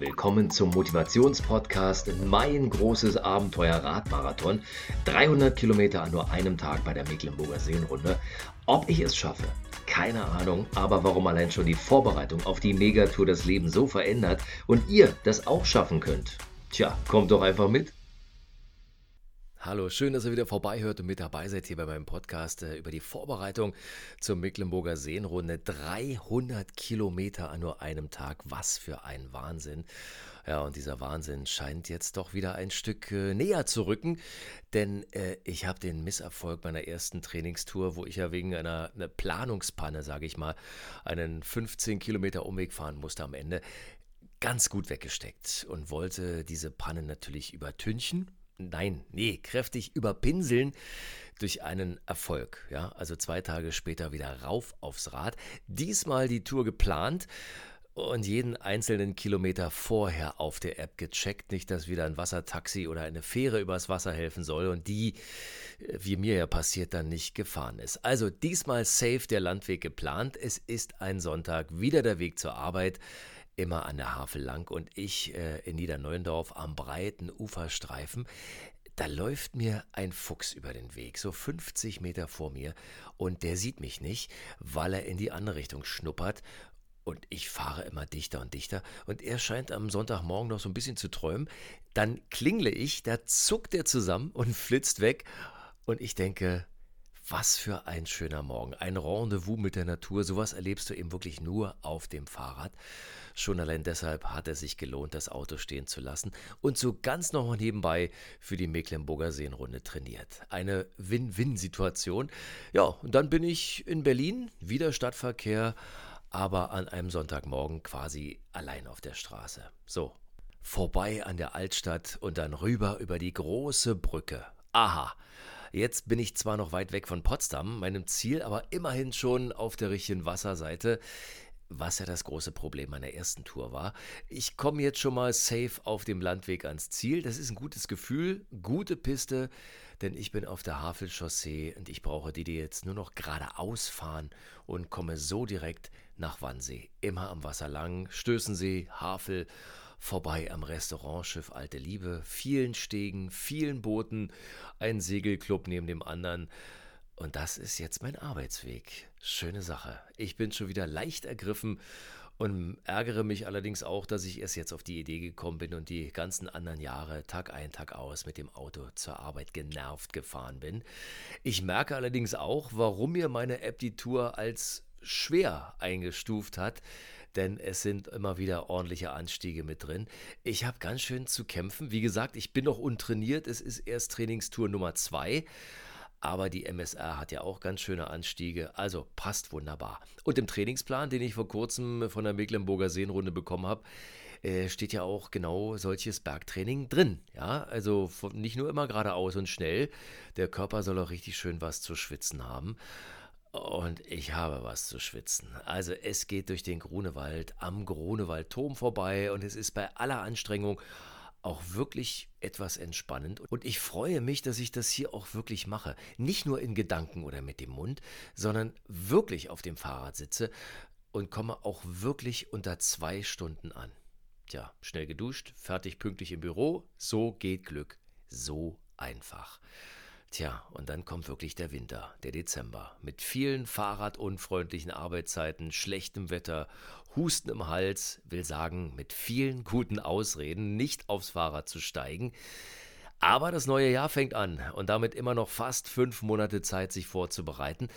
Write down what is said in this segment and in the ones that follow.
willkommen zum Motivationspodcast Mein großes Abenteuer Radmarathon. 300 Kilometer an nur einem Tag bei der Mecklenburger Seenrunde. Ob ich es schaffe, keine Ahnung, aber warum allein schon die Vorbereitung auf die Megatour das Leben so verändert und ihr das auch schaffen könnt. Tja, kommt doch einfach mit. Hallo, schön, dass ihr wieder vorbeihört und mit dabei seid hier bei meinem Podcast äh, über die Vorbereitung zur Mecklenburger Seenrunde. 300 Kilometer an nur einem Tag, was für ein Wahnsinn. Ja, und dieser Wahnsinn scheint jetzt doch wieder ein Stück äh, näher zu rücken, denn äh, ich habe den Misserfolg meiner ersten Trainingstour, wo ich ja wegen einer, einer Planungspanne, sage ich mal, einen 15 Kilometer Umweg fahren musste am Ende, ganz gut weggesteckt und wollte diese Panne natürlich übertünchen nein, nee, kräftig überpinseln durch einen Erfolg. Ja, also zwei Tage später wieder rauf aufs Rad. Diesmal die Tour geplant und jeden einzelnen Kilometer vorher auf der App gecheckt. Nicht, dass wieder ein Wassertaxi oder eine Fähre übers Wasser helfen soll und die, wie mir ja passiert, dann nicht gefahren ist. Also diesmal safe der Landweg geplant. Es ist ein Sonntag, wieder der Weg zur Arbeit immer an der Havel lang und ich äh, in Niederneuendorf am breiten Uferstreifen. Da läuft mir ein Fuchs über den Weg, so 50 Meter vor mir, und der sieht mich nicht, weil er in die andere Richtung schnuppert. Und ich fahre immer dichter und dichter. Und er scheint am Sonntagmorgen noch so ein bisschen zu träumen. Dann klingle ich, da zuckt er zusammen und flitzt weg. Und ich denke, was für ein schöner Morgen. Ein Rendezvous mit der Natur. Sowas erlebst du eben wirklich nur auf dem Fahrrad. Schon allein deshalb hat es sich gelohnt, das Auto stehen zu lassen und so ganz noch nebenbei für die Mecklenburger Seenrunde trainiert. Eine Win-Win-Situation. Ja, und dann bin ich in Berlin, wieder Stadtverkehr, aber an einem Sonntagmorgen quasi allein auf der Straße. So, vorbei an der Altstadt und dann rüber über die große Brücke. Aha. Jetzt bin ich zwar noch weit weg von Potsdam, meinem Ziel, aber immerhin schon auf der richtigen Wasserseite was ja das große Problem meiner ersten Tour war. Ich komme jetzt schon mal safe auf dem Landweg ans Ziel. Das ist ein gutes Gefühl, gute Piste, denn ich bin auf der Havelchaussee und ich brauche die, die jetzt nur noch geradeaus fahren und komme so direkt nach Wannsee. Immer am Wasser lang, Stößensee, Havel vorbei am Restaurantschiff Alte Liebe, vielen Stegen, vielen Booten, ein Segelclub neben dem anderen. Und das ist jetzt mein Arbeitsweg. Schöne Sache. Ich bin schon wieder leicht ergriffen und ärgere mich allerdings auch, dass ich erst jetzt auf die Idee gekommen bin und die ganzen anderen Jahre Tag ein, Tag aus mit dem Auto zur Arbeit genervt gefahren bin. Ich merke allerdings auch, warum mir meine App die Tour als schwer eingestuft hat denn es sind immer wieder ordentliche Anstiege mit drin. Ich habe ganz schön zu kämpfen. Wie gesagt, ich bin noch untrainiert. Es ist erst Trainingstour Nummer zwei. Aber die MSR hat ja auch ganz schöne Anstiege, also passt wunderbar. Und im Trainingsplan, den ich vor kurzem von der Mecklenburger Seenrunde bekommen habe, äh, steht ja auch genau solches Bergtraining drin. Ja, also nicht nur immer geradeaus und schnell. Der Körper soll auch richtig schön was zu schwitzen haben. Und ich habe was zu schwitzen. Also es geht durch den Grunewald am Grunewaldturm vorbei und es ist bei aller Anstrengung auch wirklich etwas entspannend. Und ich freue mich, dass ich das hier auch wirklich mache. Nicht nur in Gedanken oder mit dem Mund, sondern wirklich auf dem Fahrrad sitze und komme auch wirklich unter zwei Stunden an. Tja, schnell geduscht, fertig pünktlich im Büro. So geht Glück. So einfach. Tja, und dann kommt wirklich der Winter, der Dezember, mit vielen fahrradunfreundlichen Arbeitszeiten, schlechtem Wetter, Husten im Hals, will sagen, mit vielen guten Ausreden, nicht aufs Fahrrad zu steigen. Aber das neue Jahr fängt an und damit immer noch fast fünf Monate Zeit, sich vorzubereiten.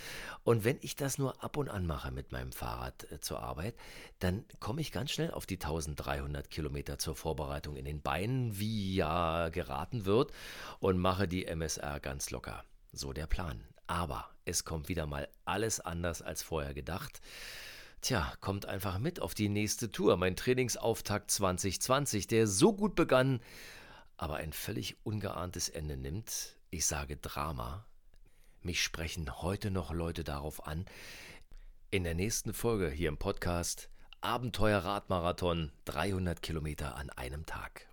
Und wenn ich das nur ab und an mache mit meinem Fahrrad äh, zur Arbeit, dann komme ich ganz schnell auf die 1300 Kilometer zur Vorbereitung in den Beinen, wie ja geraten wird, und mache die MSR ganz locker. So der Plan. Aber es kommt wieder mal alles anders als vorher gedacht. Tja, kommt einfach mit auf die nächste Tour, mein Trainingsauftakt 2020, der so gut begann, aber ein völlig ungeahntes Ende nimmt. Ich sage Drama. Mich sprechen heute noch Leute darauf an. In der nächsten Folge hier im Podcast Abenteuer Radmarathon 300 Kilometer an einem Tag.